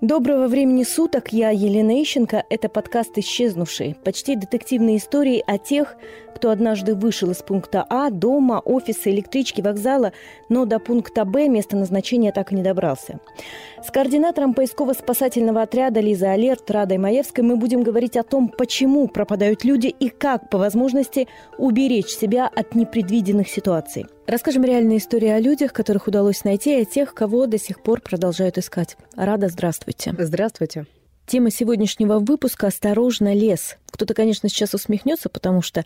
Доброго времени суток, я Елена Ищенко. Это подкаст «Исчезнувшие». Почти детективные истории о тех, кто однажды вышел из пункта А, дома, офиса, электрички, вокзала, но до пункта Б место назначения так и не добрался. С координатором поисково-спасательного отряда Лиза Алерт Радой Маевской мы будем говорить о том, почему пропадают люди и как, по возможности, уберечь себя от непредвиденных ситуаций. Расскажем реальные истории о людях, которых удалось найти, и о тех, кого до сих пор продолжают искать. Рада, здравствуйте. Здравствуйте. Тема сегодняшнего выпуска «Осторожно, лес». Кто-то, конечно, сейчас усмехнется, потому что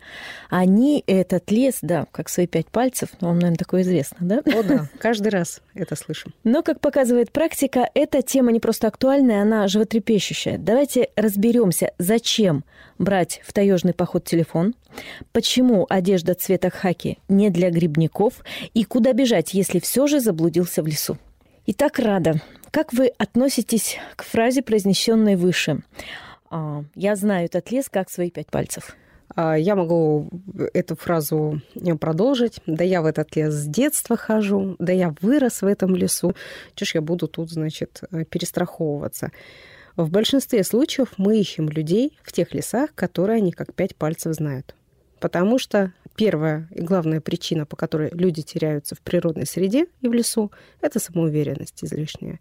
они, этот лес, да, как свои пять пальцев, ну, вам, наверное, такое известно, да? О, да, каждый раз это слышим. Но, как показывает практика, эта тема не просто актуальная, она животрепещущая. Давайте разберемся, зачем брать в таежный поход телефон, почему одежда цвета хаки не для грибников и куда бежать, если все же заблудился в лесу. Итак, Рада, как вы относитесь к фразе, произнесенной выше? А, «Я знаю этот лес как свои пять пальцев». А, я могу эту фразу продолжить. Да я в этот лес с детства хожу, да я вырос в этом лесу. Чего ж я буду тут, значит, перестраховываться? В большинстве случаев мы ищем людей в тех лесах, которые они как пять пальцев знают. Потому что первая и главная причина, по которой люди теряются в природной среде и в лесу, это самоуверенность излишняя.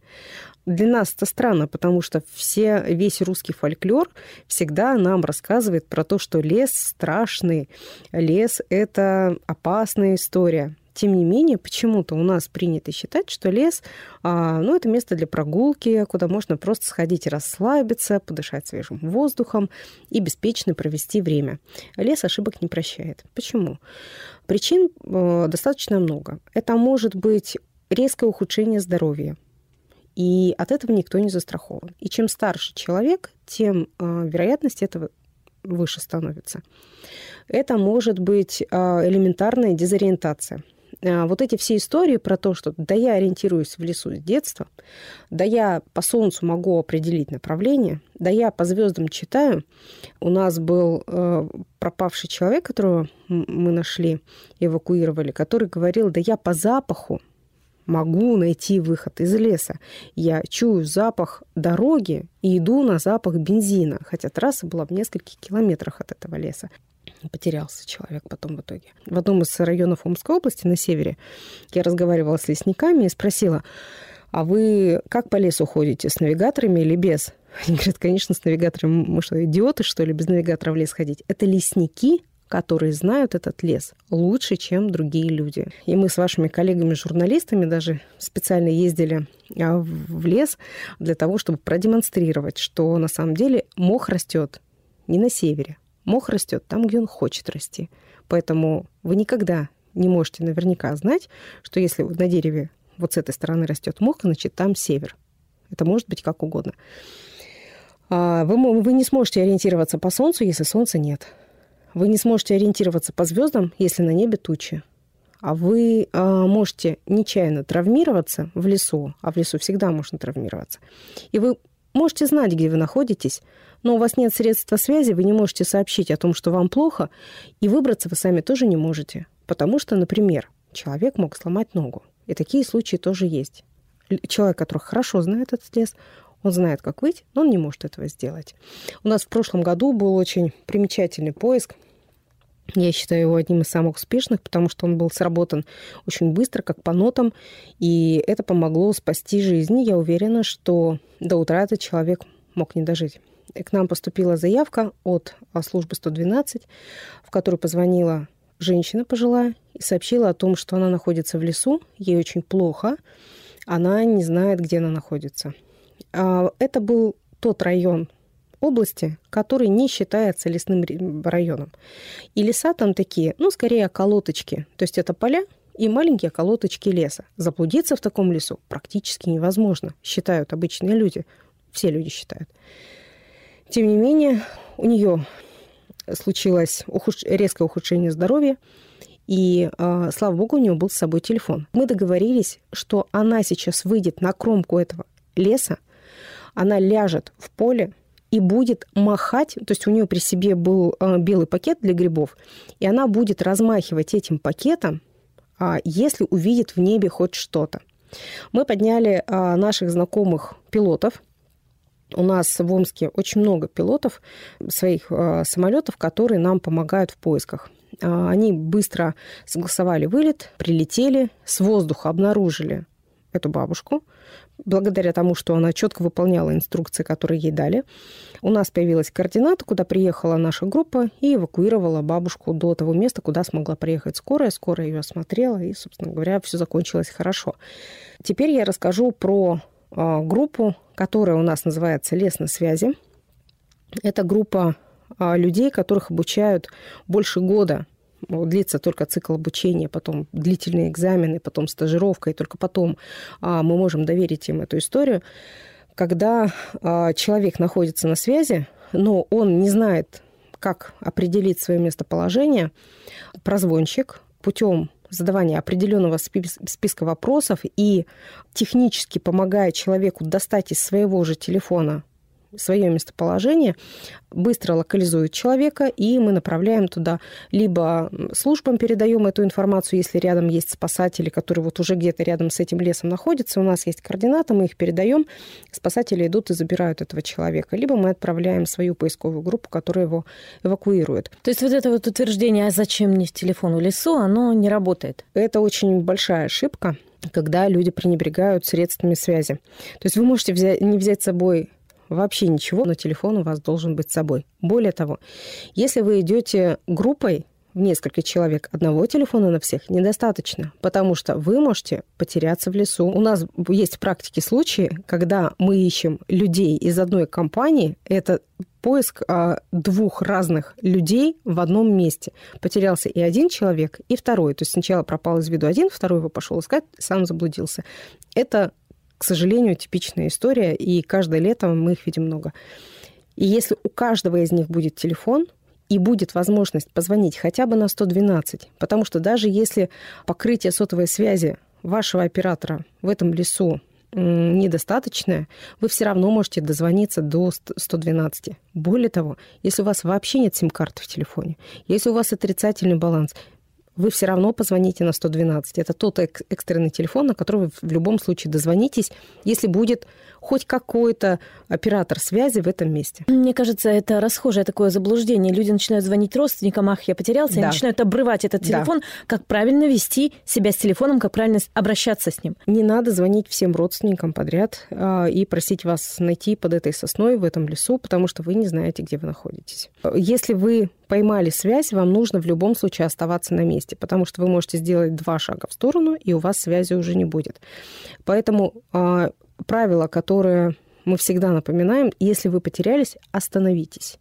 Для нас это странно, потому что все, весь русский фольклор всегда нам рассказывает про то, что лес страшный, лес – это опасная история. Тем не менее, почему-то у нас принято считать, что лес а, ну, это место для прогулки, куда можно просто сходить и расслабиться, подышать свежим воздухом и беспечно провести время. Лес ошибок не прощает. Почему? Причин э, достаточно много. Это может быть резкое ухудшение здоровья, и от этого никто не застрахован. И чем старше человек, тем э, вероятность этого выше становится. Это может быть э, элементарная дезориентация. А, вот эти все истории про то, что да я ориентируюсь в лесу с детства, да я по солнцу могу определить направление, да я по звездам читаю. У нас был э, пропавший человек, которого мы нашли, эвакуировали, который говорил, да я по запаху могу найти выход из леса. Я чую запах дороги и иду на запах бензина, хотя трасса была в нескольких километрах от этого леса потерялся человек потом в итоге. В одном из районов Омской области на севере я разговаривала с лесниками и спросила, а вы как по лесу ходите, с навигаторами или без? Они говорят, конечно, с навигаторами. Мы что, идиоты, что ли, без навигатора в лес ходить? Это лесники, которые знают этот лес лучше, чем другие люди. И мы с вашими коллегами-журналистами даже специально ездили а, в лес для того, чтобы продемонстрировать, что на самом деле мох растет не на севере, Мох растет там, где он хочет расти. Поэтому вы никогда не можете наверняка знать, что если на дереве вот с этой стороны растет мох, значит, там север. Это может быть как угодно. А, вы, вы не сможете ориентироваться по Солнцу, если Солнца нет. Вы не сможете ориентироваться по звездам, если на небе тучи. А вы а, можете нечаянно травмироваться в лесу, а в лесу всегда можно травмироваться. И вы можете знать, где вы находитесь, но у вас нет средства связи, вы не можете сообщить о том, что вам плохо, и выбраться вы сами тоже не можете. Потому что, например, человек мог сломать ногу. И такие случаи тоже есть. Человек, который хорошо знает этот лес, он знает, как выйти, но он не может этого сделать. У нас в прошлом году был очень примечательный поиск. Я считаю его одним из самых успешных, потому что он был сработан очень быстро, как по нотам, и это помогло спасти жизни. Я уверена, что до утра этот человек мог не дожить к нам поступила заявка от а, службы 112, в которую позвонила женщина пожилая и сообщила о том, что она находится в лесу, ей очень плохо, она не знает, где она находится. А, это был тот район области, который не считается лесным районом. И леса там такие, ну, скорее околоточки. То есть это поля и маленькие околоточки леса. Заблудиться в таком лесу практически невозможно, считают обычные люди. Все люди считают. Тем не менее, у нее случилось ухудш... резкое ухудшение здоровья, и, э, слава богу, у нее был с собой телефон. Мы договорились, что она сейчас выйдет на кромку этого леса, она ляжет в поле и будет махать, то есть у нее при себе был э, белый пакет для грибов, и она будет размахивать этим пакетом, а, если увидит в небе хоть что-то. Мы подняли а, наших знакомых пилотов. У нас в Омске очень много пилотов своих а, самолетов, которые нам помогают в поисках. Они быстро согласовали вылет, прилетели, с воздуха обнаружили эту бабушку, благодаря тому, что она четко выполняла инструкции, которые ей дали. У нас появилась координата, куда приехала наша группа и эвакуировала бабушку до того места, куда смогла приехать скорая. Скорая ее осмотрела, и, собственно говоря, все закончилось хорошо. Теперь я расскажу про э, группу, которая у нас называется «Лес на связи». Это группа э, людей, которых обучают больше года длится только цикл обучения, потом длительные экзамены, потом стажировка, и только потом а, мы можем доверить им эту историю. Когда а, человек находится на связи, но он не знает, как определить свое местоположение, прозвончик путем задавания определенного списка вопросов и технически помогая человеку достать из своего же телефона свое местоположение, быстро локализует человека, и мы направляем туда либо службам передаем эту информацию, если рядом есть спасатели, которые вот уже где-то рядом с этим лесом находятся, у нас есть координаты, мы их передаем, спасатели идут и забирают этого человека, либо мы отправляем свою поисковую группу, которая его эвакуирует. То есть вот это вот утверждение, а зачем мне телефон в лесу, оно не работает? Это очень большая ошибка когда люди пренебрегают средствами связи. То есть вы можете взять, не взять с собой вообще ничего, но телефон у вас должен быть с собой. Более того, если вы идете группой, в несколько человек одного телефона на всех недостаточно, потому что вы можете потеряться в лесу. У нас есть в практике случаи, когда мы ищем людей из одной компании, это поиск а, двух разных людей в одном месте. Потерялся и один человек, и второй. То есть сначала пропал из виду один, второй его пошел искать, сам заблудился. Это к сожалению, типичная история, и каждое лето мы их видим много. И если у каждого из них будет телефон, и будет возможность позвонить хотя бы на 112, потому что даже если покрытие сотовой связи вашего оператора в этом лесу недостаточное, вы все равно можете дозвониться до 112. Более того, если у вас вообще нет сим-карты в телефоне, если у вас отрицательный баланс, вы все равно позвоните на 112. Это тот экстренный телефон, на который вы в любом случае дозвонитесь, если будет хоть какой-то оператор связи в этом месте. Мне кажется, это расхожее такое заблуждение. Люди начинают звонить родственникам, ах, я потерялся, да. и начинают обрывать этот телефон. Да. Как правильно вести себя с телефоном, как правильно обращаться с ним. Не надо звонить всем родственникам подряд э, и просить вас найти под этой сосной в этом лесу, потому что вы не знаете, где вы находитесь. Если вы поймали связь, вам нужно в любом случае оставаться на месте, потому что вы можете сделать два шага в сторону, и у вас связи уже не будет. Поэтому э, правило, которое мы всегда напоминаем, если вы потерялись, остановитесь.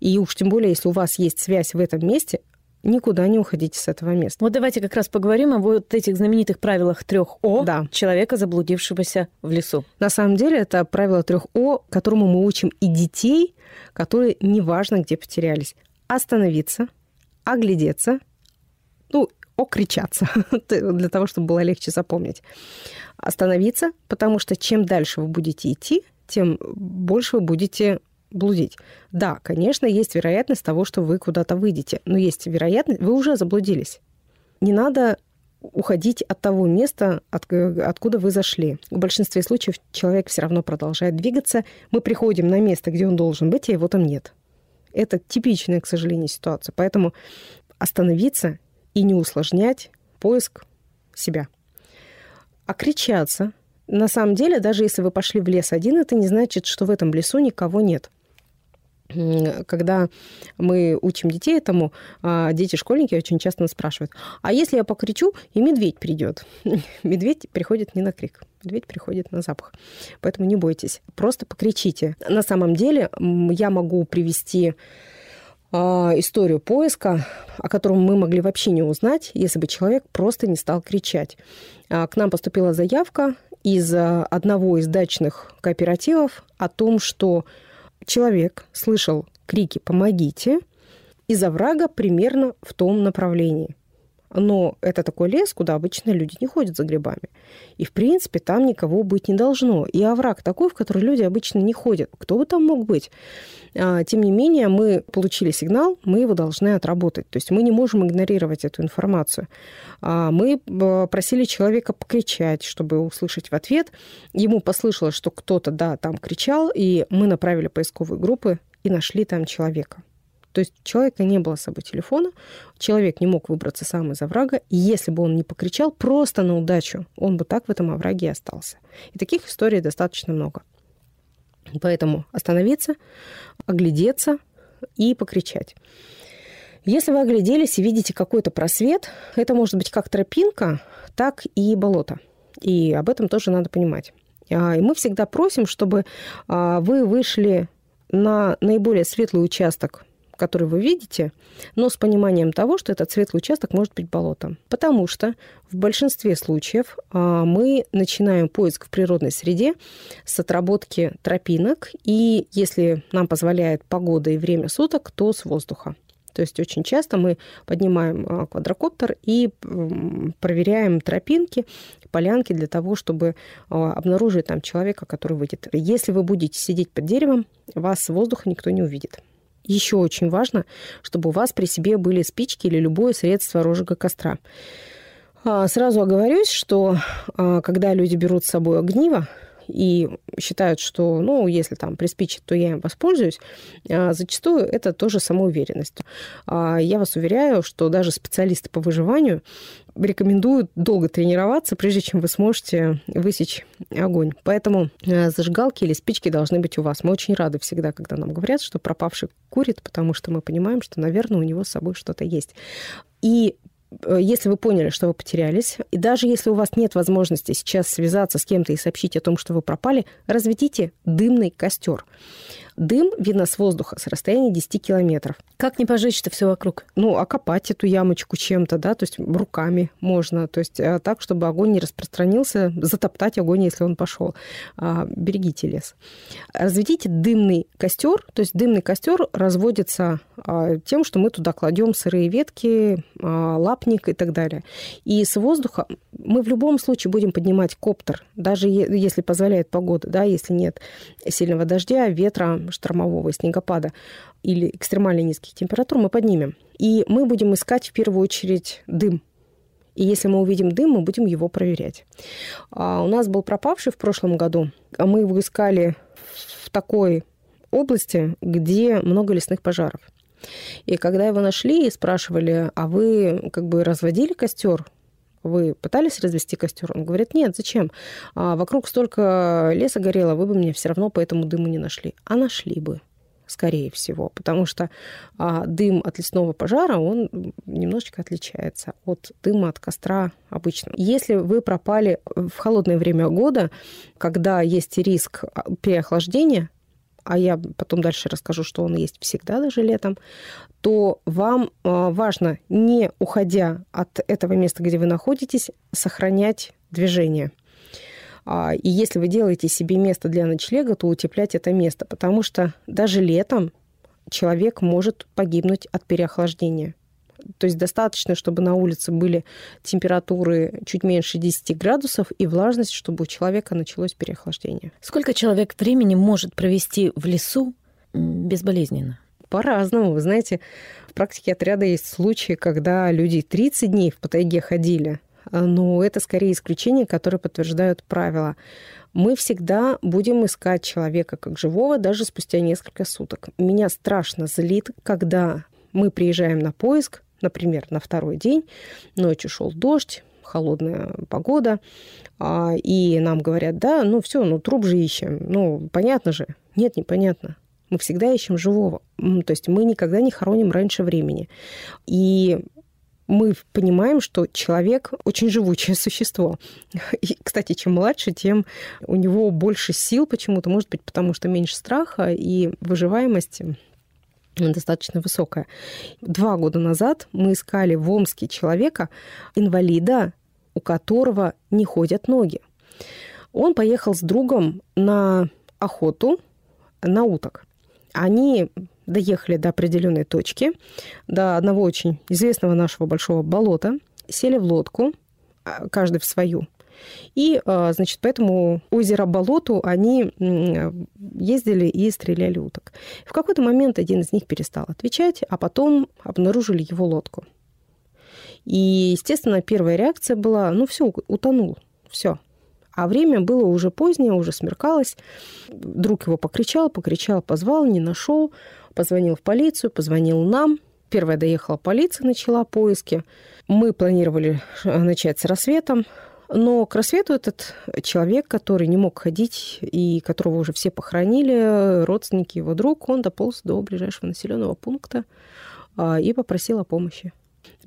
И уж тем более, если у вас есть связь в этом месте, никуда не уходите с этого места. Вот давайте как раз поговорим о вот этих знаменитых правилах трех О да. человека, заблудившегося в лесу. На самом деле это правило трех О, которому мы учим и детей, которые неважно где потерялись. Остановиться, оглядеться, ну, окричаться, для того, чтобы было легче запомнить. Остановиться, потому что чем дальше вы будете идти, тем больше вы будете блудить. Да, конечно, есть вероятность того, что вы куда-то выйдете, но есть вероятность, вы уже заблудились. Не надо уходить от того места, от, откуда вы зашли. В большинстве случаев человек все равно продолжает двигаться. Мы приходим на место, где он должен быть, а его там нет. Это типичная, к сожалению, ситуация. Поэтому остановиться и не усложнять поиск себя. Окричаться. На самом деле, даже если вы пошли в лес один, это не значит, что в этом лесу никого нет когда мы учим детей этому, а, дети-школьники очень часто нас спрашивают, а если я покричу, и медведь придет? Медведь приходит не на крик, медведь приходит на запах. Поэтому не бойтесь, просто покричите. На самом деле я могу привести а, историю поиска, о котором мы могли вообще не узнать, если бы человек просто не стал кричать. А, к нам поступила заявка из одного из дачных кооперативов о том, что человек слышал крики «помогите» из оврага примерно в том направлении. Но это такой лес, куда обычно люди не ходят за грибами. И, в принципе, там никого быть не должно. И овраг такой, в который люди обычно не ходят. Кто бы там мог быть? А, тем не менее, мы получили сигнал, мы его должны отработать. То есть мы не можем игнорировать эту информацию. А, мы э, просили человека покричать, чтобы услышать в ответ. Ему послышалось, что кто-то, да, там кричал, и мы направили поисковые группы и нашли там человека. То есть у человека не было с собой телефона, человек не мог выбраться сам из оврага, и если бы он не покричал просто на удачу, он бы так в этом овраге и остался. И таких историй достаточно много. Поэтому остановиться, оглядеться и покричать. Если вы огляделись и видите какой-то просвет, это может быть как тропинка, так и болото. И об этом тоже надо понимать. А, и мы всегда просим, чтобы а, вы вышли на наиболее светлый участок который вы видите, но с пониманием того, что этот светлый участок может быть болотом. Потому что в большинстве случаев а, мы начинаем поиск в природной среде с отработки тропинок, и если нам позволяет погода и время суток, то с воздуха. То есть очень часто мы поднимаем а, квадрокоптер и проверяем тропинки, полянки для того, чтобы а, обнаружить там человека, который выйдет. Если вы будете сидеть под деревом, вас с воздуха никто не увидит. Еще очень важно, чтобы у вас при себе были спички или любое средство розжига костра. А, сразу оговорюсь, что а, когда люди берут с собой огниво, и считают, что, ну, если там приспичит, то я им воспользуюсь, а, зачастую это тоже самоуверенность. Я вас уверяю, что даже специалисты по выживанию рекомендуют долго тренироваться, прежде чем вы сможете высечь огонь. Поэтому э, зажигалки или спички должны быть у вас. Мы очень рады всегда, когда нам говорят, что пропавший курит, потому что мы понимаем, что, наверное, у него с собой что-то есть. И если вы поняли, что вы потерялись, и даже если у вас нет возможности сейчас связаться с кем-то и сообщить о том, что вы пропали, разведите дымный костер. Дым видно с воздуха с расстояния 10 километров. Как не пожечь-то все вокруг? Ну, окопать эту ямочку чем-то, да, то есть руками можно, то есть э, так, чтобы огонь не распространился, затоптать огонь, если он пошел. А, берегите лес. Разведите дымный костер, то есть дымный костер разводится а, тем, что мы туда кладем сырые ветки, а, лапник и так далее. И с воздуха мы в любом случае будем поднимать коптер, даже если позволяет погода, да, если нет сильного дождя, ветра, штормового, снегопада или экстремально низких температур, мы поднимем. И мы будем искать в первую очередь дым. И если мы увидим дым, мы будем его проверять. А у нас был пропавший в прошлом году. а Мы его искали в такой области, где много лесных пожаров. И когда его нашли и спрашивали, а вы как бы разводили костер? Вы пытались развести костер? Он говорит, нет, зачем? А вокруг столько леса горело, вы бы меня все равно по этому дыму не нашли. А нашли бы скорее всего, потому что а, дым от лесного пожара, он немножечко отличается от дыма от костра обычного. Если вы пропали в холодное время года, когда есть риск а, переохлаждения, а я потом дальше расскажу, что он есть всегда, даже летом, то вам а, важно, не уходя от этого места, где вы находитесь, сохранять движение. А, и если вы делаете себе место для ночлега, то утеплять это место, потому что даже летом человек может погибнуть от переохлаждения. То есть достаточно, чтобы на улице были температуры чуть меньше 10 градусов и влажность, чтобы у человека началось переохлаждение. Сколько человек времени может провести в лесу безболезненно? По-разному. Вы знаете, в практике отряда есть случаи, когда люди 30 дней в тайге ходили, но это скорее исключения, которые подтверждают правила. Мы всегда будем искать человека как живого даже спустя несколько суток. Меня страшно злит, когда мы приезжаем на поиск, например, на второй день, ночью шел дождь, холодная погода, а, и нам говорят, да, ну все, ну труп же ищем, ну понятно же. Нет, непонятно. Мы всегда ищем живого. То есть мы никогда не хороним раньше времени. И мы понимаем, что человек очень живучее существо. И, кстати, чем младше, тем у него больше сил почему-то, может быть, потому что меньше страха и выживаемости достаточно высокая. Два года назад мы искали в Омске человека, инвалида, у которого не ходят ноги. Он поехал с другом на охоту на уток. Они доехали до определенной точки, до одного очень известного нашего большого болота. сели в лодку, а, каждый в свою. И, а, значит, по этому озеро-болоту они ездили и стреляли уток. В какой-то момент один из них перестал отвечать, а потом обнаружили его лодку. И, естественно, первая реакция была, ну все, утонул, все. А время было уже позднее, уже смеркалось. Друг его покричал, покричал, позвал, не нашел, позвонил в полицию, позвонил нам. Первая доехала полиция, начала поиски. Мы планировали начать с рассветом, но к рассвету этот человек, который не мог ходить и которого уже все похоронили, родственники, его друг, он дополз до ближайшего населенного пункта а, и попросил о помощи.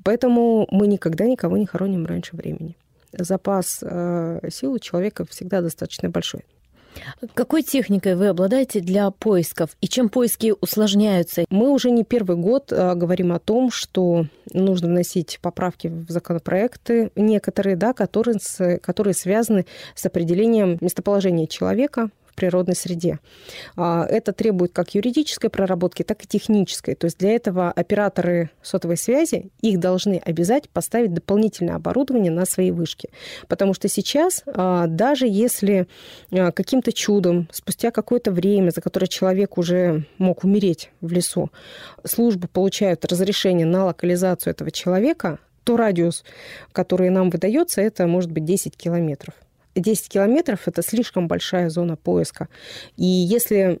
Поэтому мы никогда никого не хороним раньше времени. Запас э, сил у человека всегда достаточно большой. Какой техникой вы обладаете для поисков и чем поиски усложняются? Мы уже не первый год а, говорим о том, что нужно вносить поправки в законопроекты некоторые, да, которые, которые связаны с определением местоположения человека природной среде. А, это требует как юридической проработки, так и технической. То есть для этого операторы сотовой связи, их должны обязать поставить дополнительное оборудование на свои вышки. Потому что сейчас, а, даже если а, каким-то чудом, спустя какое-то время, за которое человек уже мог умереть в лесу, службы получают разрешение на локализацию этого человека, то радиус, который нам выдается, это может быть 10 километров. 10 километров – это слишком большая зона поиска. И если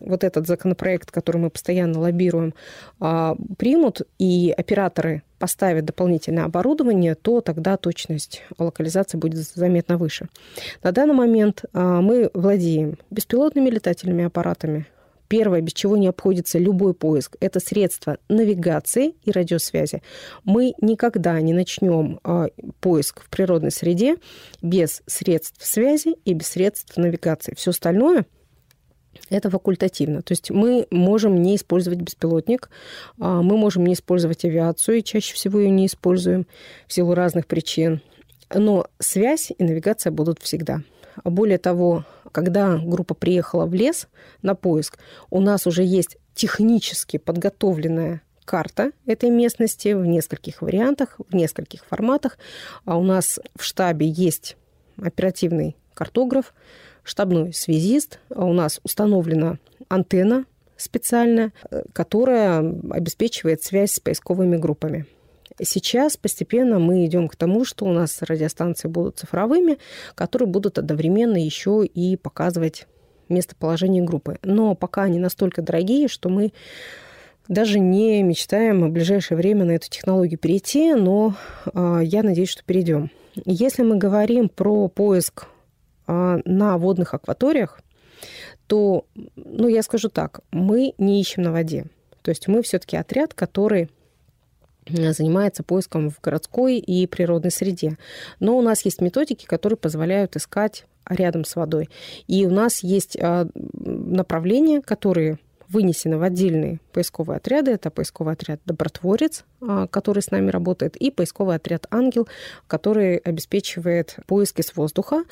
вот этот законопроект, который мы постоянно лоббируем, а, примут, и операторы поставят дополнительное оборудование, то тогда точность локализации будет заметно выше. На данный момент а, мы владеем беспилотными летательными аппаратами, Первое, без чего не обходится любой поиск, это средства навигации и радиосвязи. Мы никогда не начнем а, поиск в природной среде без средств связи и без средств навигации. Все остальное это факультативно. То есть мы можем не использовать беспилотник, а, мы можем не использовать авиацию, и чаще всего ее не используем в силу разных причин. Но связь и навигация будут всегда. Более того, когда группа приехала в лес на поиск, у нас уже есть технически подготовленная карта этой местности в нескольких вариантах, в нескольких форматах. А у нас в штабе есть оперативный картограф, штабной связист. А у нас установлена антенна специальная, э, которая обеспечивает связь с поисковыми группами. Сейчас постепенно мы идем к тому, что у нас радиостанции будут цифровыми, которые будут одновременно еще и показывать местоположение группы. Но пока они настолько дорогие, что мы даже не мечтаем в ближайшее время на эту технологию перейти, но э, я надеюсь, что перейдем. Если мы говорим про поиск э, на водных акваториях, то, ну, я скажу так, мы не ищем на воде. То есть мы все-таки отряд, который занимается поиском в городской и природной среде. Но у нас есть методики, которые позволяют искать рядом с водой. И у нас есть а, направления, которые вынесены в отдельные поисковые отряды. Это поисковый отряд «Добротворец», а, который с нами работает, и поисковый отряд «Ангел», который обеспечивает поиски с воздуха,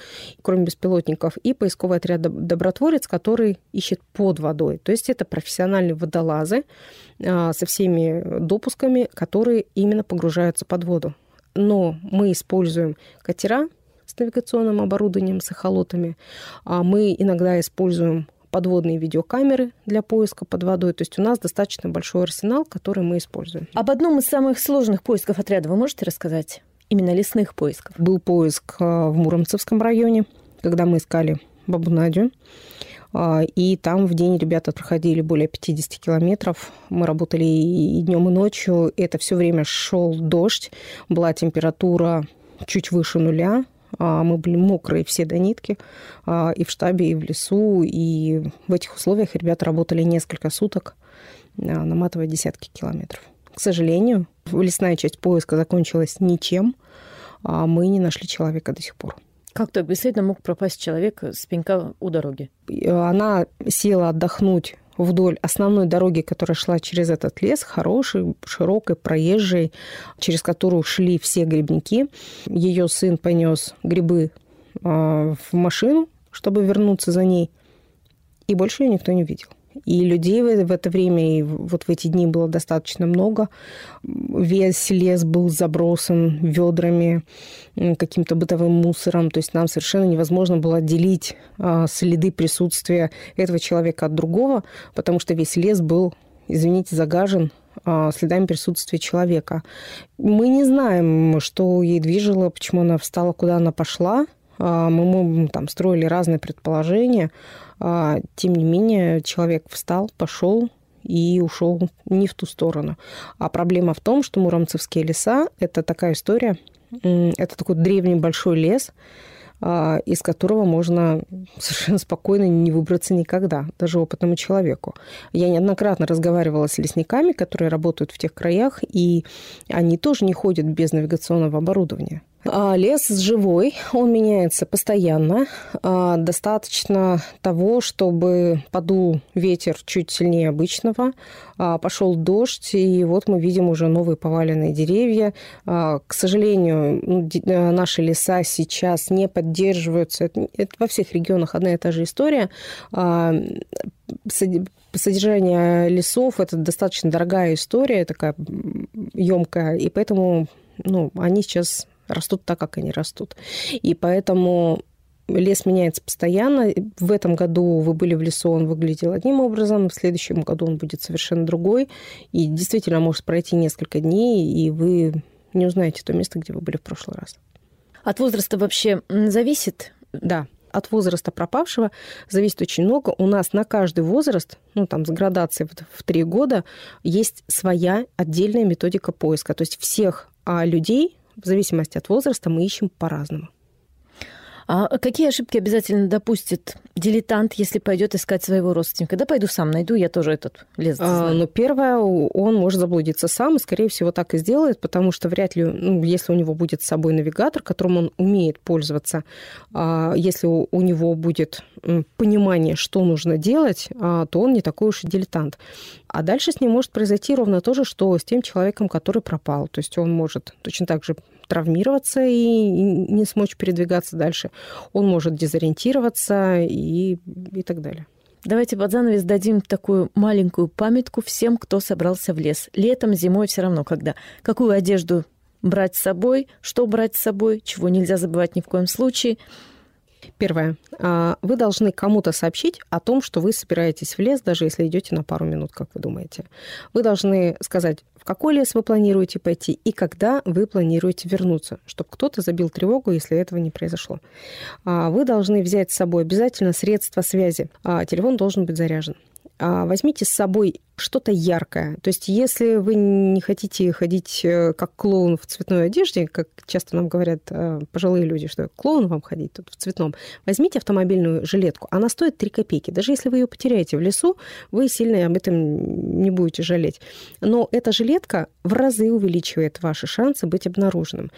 кроме беспилотников, и поисковый отряд «Добротворец», который ищет под водой. То есть это профессиональные водолазы а, со всеми допусками, которые именно погружаются под воду. Но мы используем катера с навигационным оборудованием, с эхолотами. А мы иногда используем подводные видеокамеры для поиска под водой. То есть у нас достаточно большой арсенал, который мы используем. Об одном из самых сложных поисков отряда вы можете рассказать? Именно лесных поисков. Был поиск а, в Муромцевском районе, когда мы искали бабу Надю. А, и там в день ребята проходили более 50 километров. Мы работали и днем, и ночью. Это все время шел дождь, была температура чуть выше нуля, мы были мокрые все до нитки а, и в штабе, и в лесу. И в этих условиях ребята работали несколько суток, а, наматывая десятки километров. К сожалению, лесная часть поиска закончилась ничем. Мы не нашли человека до сих пор. Как так бесследно мог пропасть человек с пенька у дороги? Она села отдохнуть вдоль основной дороги, которая шла через этот лес, хороший, широкой, проезжей, через которую шли все грибники. Ее сын понес грибы а, в машину, чтобы вернуться за ней, и больше ее никто не видел. И людей в это время, и вот в эти дни было достаточно много. Весь лес был забросан ведрами, каким-то бытовым мусором. То есть нам совершенно невозможно было отделить а, следы присутствия этого человека от другого, потому что весь лес был, извините, загажен а, следами присутствия человека. Мы не знаем, что ей движило, почему она встала, куда она пошла. А, мы, там строили разные предположения. А, тем не менее, человек встал, пошел и ушел не в ту сторону. А проблема в том, что Муромцевские леса – это такая история, это такой древний большой лес, а, из которого можно совершенно спокойно не выбраться никогда, даже опытному человеку. Я неоднократно разговаривала с лесниками, которые работают в тех краях, и они тоже не ходят без навигационного оборудования. А, лес живой, он меняется постоянно. А, достаточно того, чтобы подул ветер чуть сильнее обычного, а, пошел дождь, и вот мы видим уже новые поваленные деревья. К сожалению, ну, наши леса сейчас не поддерживаются. Это во всех регионах одна и та же история содержание лесов это достаточно дорогая история, такая емкая, и поэтому ну, они сейчас растут так, как они растут. И поэтому лес меняется постоянно. В этом году вы были в лесу, он выглядел одним образом, в следующем году он будет совершенно другой. И действительно может пройти несколько дней, и вы не узнаете то место, где вы были в прошлый раз. От возраста вообще зависит? Да, от возраста пропавшего зависит очень много. У нас на каждый возраст, ну, там, с градацией в три года, есть своя отдельная методика поиска. То есть всех а, людей в зависимости от возраста мы ищем по-разному. А какие ошибки обязательно допустит дилетант, если пойдет искать своего родственника? Да пойду сам найду, я тоже этот лес. А, ну, первое, он может заблудиться сам, и, скорее всего, так и сделает, потому что вряд ли, ну, если у него будет с собой навигатор, которым он умеет пользоваться, а, если у, у него будет понимание, что нужно делать, а, то он не такой уж и дилетант. А дальше с ним может произойти ровно то же, что с тем человеком, который пропал. То есть он может точно так же травмироваться и не смочь передвигаться дальше. Он может дезориентироваться и, и так далее. Давайте под занавес дадим такую маленькую памятку всем, кто собрался в лес. Летом, зимой все равно, когда. Какую одежду брать с собой, что брать с собой, чего нельзя забывать ни в коем случае – Первое. А, вы должны кому-то сообщить о том, что вы собираетесь в лес, даже если идете на пару минут, как вы думаете. Вы должны сказать, в какой лес вы планируете пойти и когда вы планируете вернуться, чтобы кто-то забил тревогу, если этого не произошло. А, вы должны взять с собой обязательно средства связи. А, телефон должен быть заряжен. Возьмите с собой что-то яркое. То есть если вы не хотите ходить э, как клоун в цветной одежде, как часто нам говорят э, пожилые люди, что клоун вам ходить тут в цветном, возьмите автомобильную жилетку. Она стоит 3 копейки. Даже если вы ее потеряете в лесу, вы сильно об этом не будете жалеть. Но эта жилетка в разы увеличивает ваши шансы быть обнаруженным.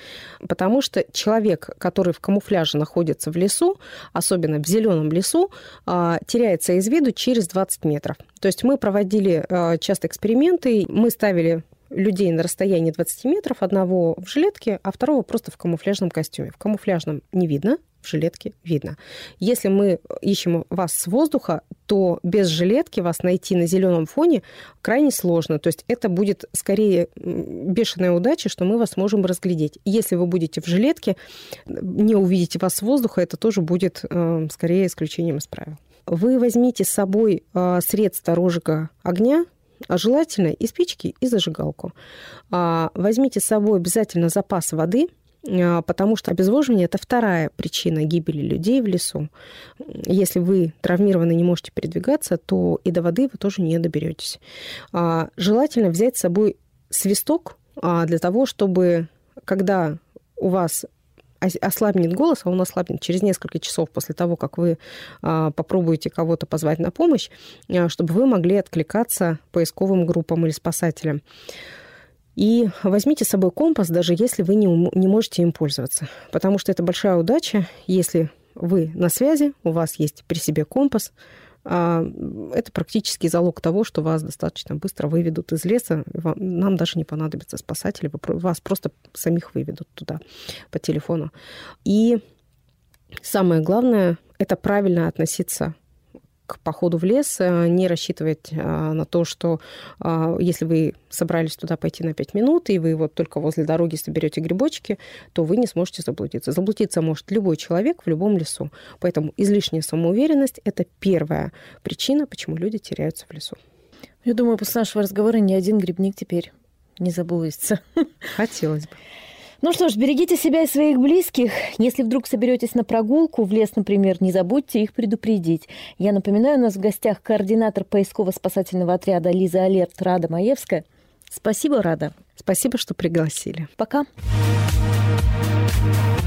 Потому что человек, который в камуфляже находится в лесу, особенно в зеленом лесу, а, теряется из виду через 20 метров. То есть мы проводили а, часто эксперименты. Мы ставили людей на расстоянии 20 метров, одного в жилетке, а второго просто в камуфляжном костюме. В камуфляжном не видно, в жилетке видно. Если мы ищем вас с воздуха, то без жилетки вас найти на зеленом фоне крайне сложно. То есть это будет скорее бешеная удача, что мы вас можем разглядеть. Если вы будете в жилетке, не увидите вас с воздуха, это тоже будет э, скорее исключением из правил. Вы возьмите с собой а, средства розжига огня, а желательно и спички, и зажигалку. А, возьмите с собой обязательно запас воды, потому что обезвоживание – это вторая причина гибели людей в лесу. Если вы травмированы и не можете передвигаться, то и до воды вы тоже не доберетесь. Желательно взять с собой свисток для того, чтобы когда у вас ослабнет голос, а он ослабнет через несколько часов после того, как вы а, попробуете кого-то позвать на помощь, а, чтобы вы могли откликаться поисковым группам или спасателям. И возьмите с собой компас, даже если вы не, не можете им пользоваться. Потому что это большая удача, если вы на связи, у вас есть при себе компас, это практически залог того, что вас достаточно быстро выведут из леса. Нам даже не понадобится спасатели, вас просто самих выведут туда по телефону. И самое главное – это правильно относиться к походу в лес э, не рассчитывать на то, что если вы собрались туда пойти на 5 минут, и вы вот только возле дороги соберете грибочки, то вы не сможете заблудиться. Заблудиться может любой человек в любом лесу. Поэтому излишняя самоуверенность – это первая причина, почему люди теряются в лесу. Я думаю, после нашего разговора ни один грибник теперь не заблудится. Хотелось бы. Ну что ж, берегите себя и своих близких. Если вдруг соберетесь на прогулку в лес, например, не забудьте их предупредить. Я напоминаю, у нас в гостях координатор поисково-спасательного отряда Лиза Алерт Рада Маевская. Спасибо, Рада. Спасибо, что пригласили. Пока. Пока.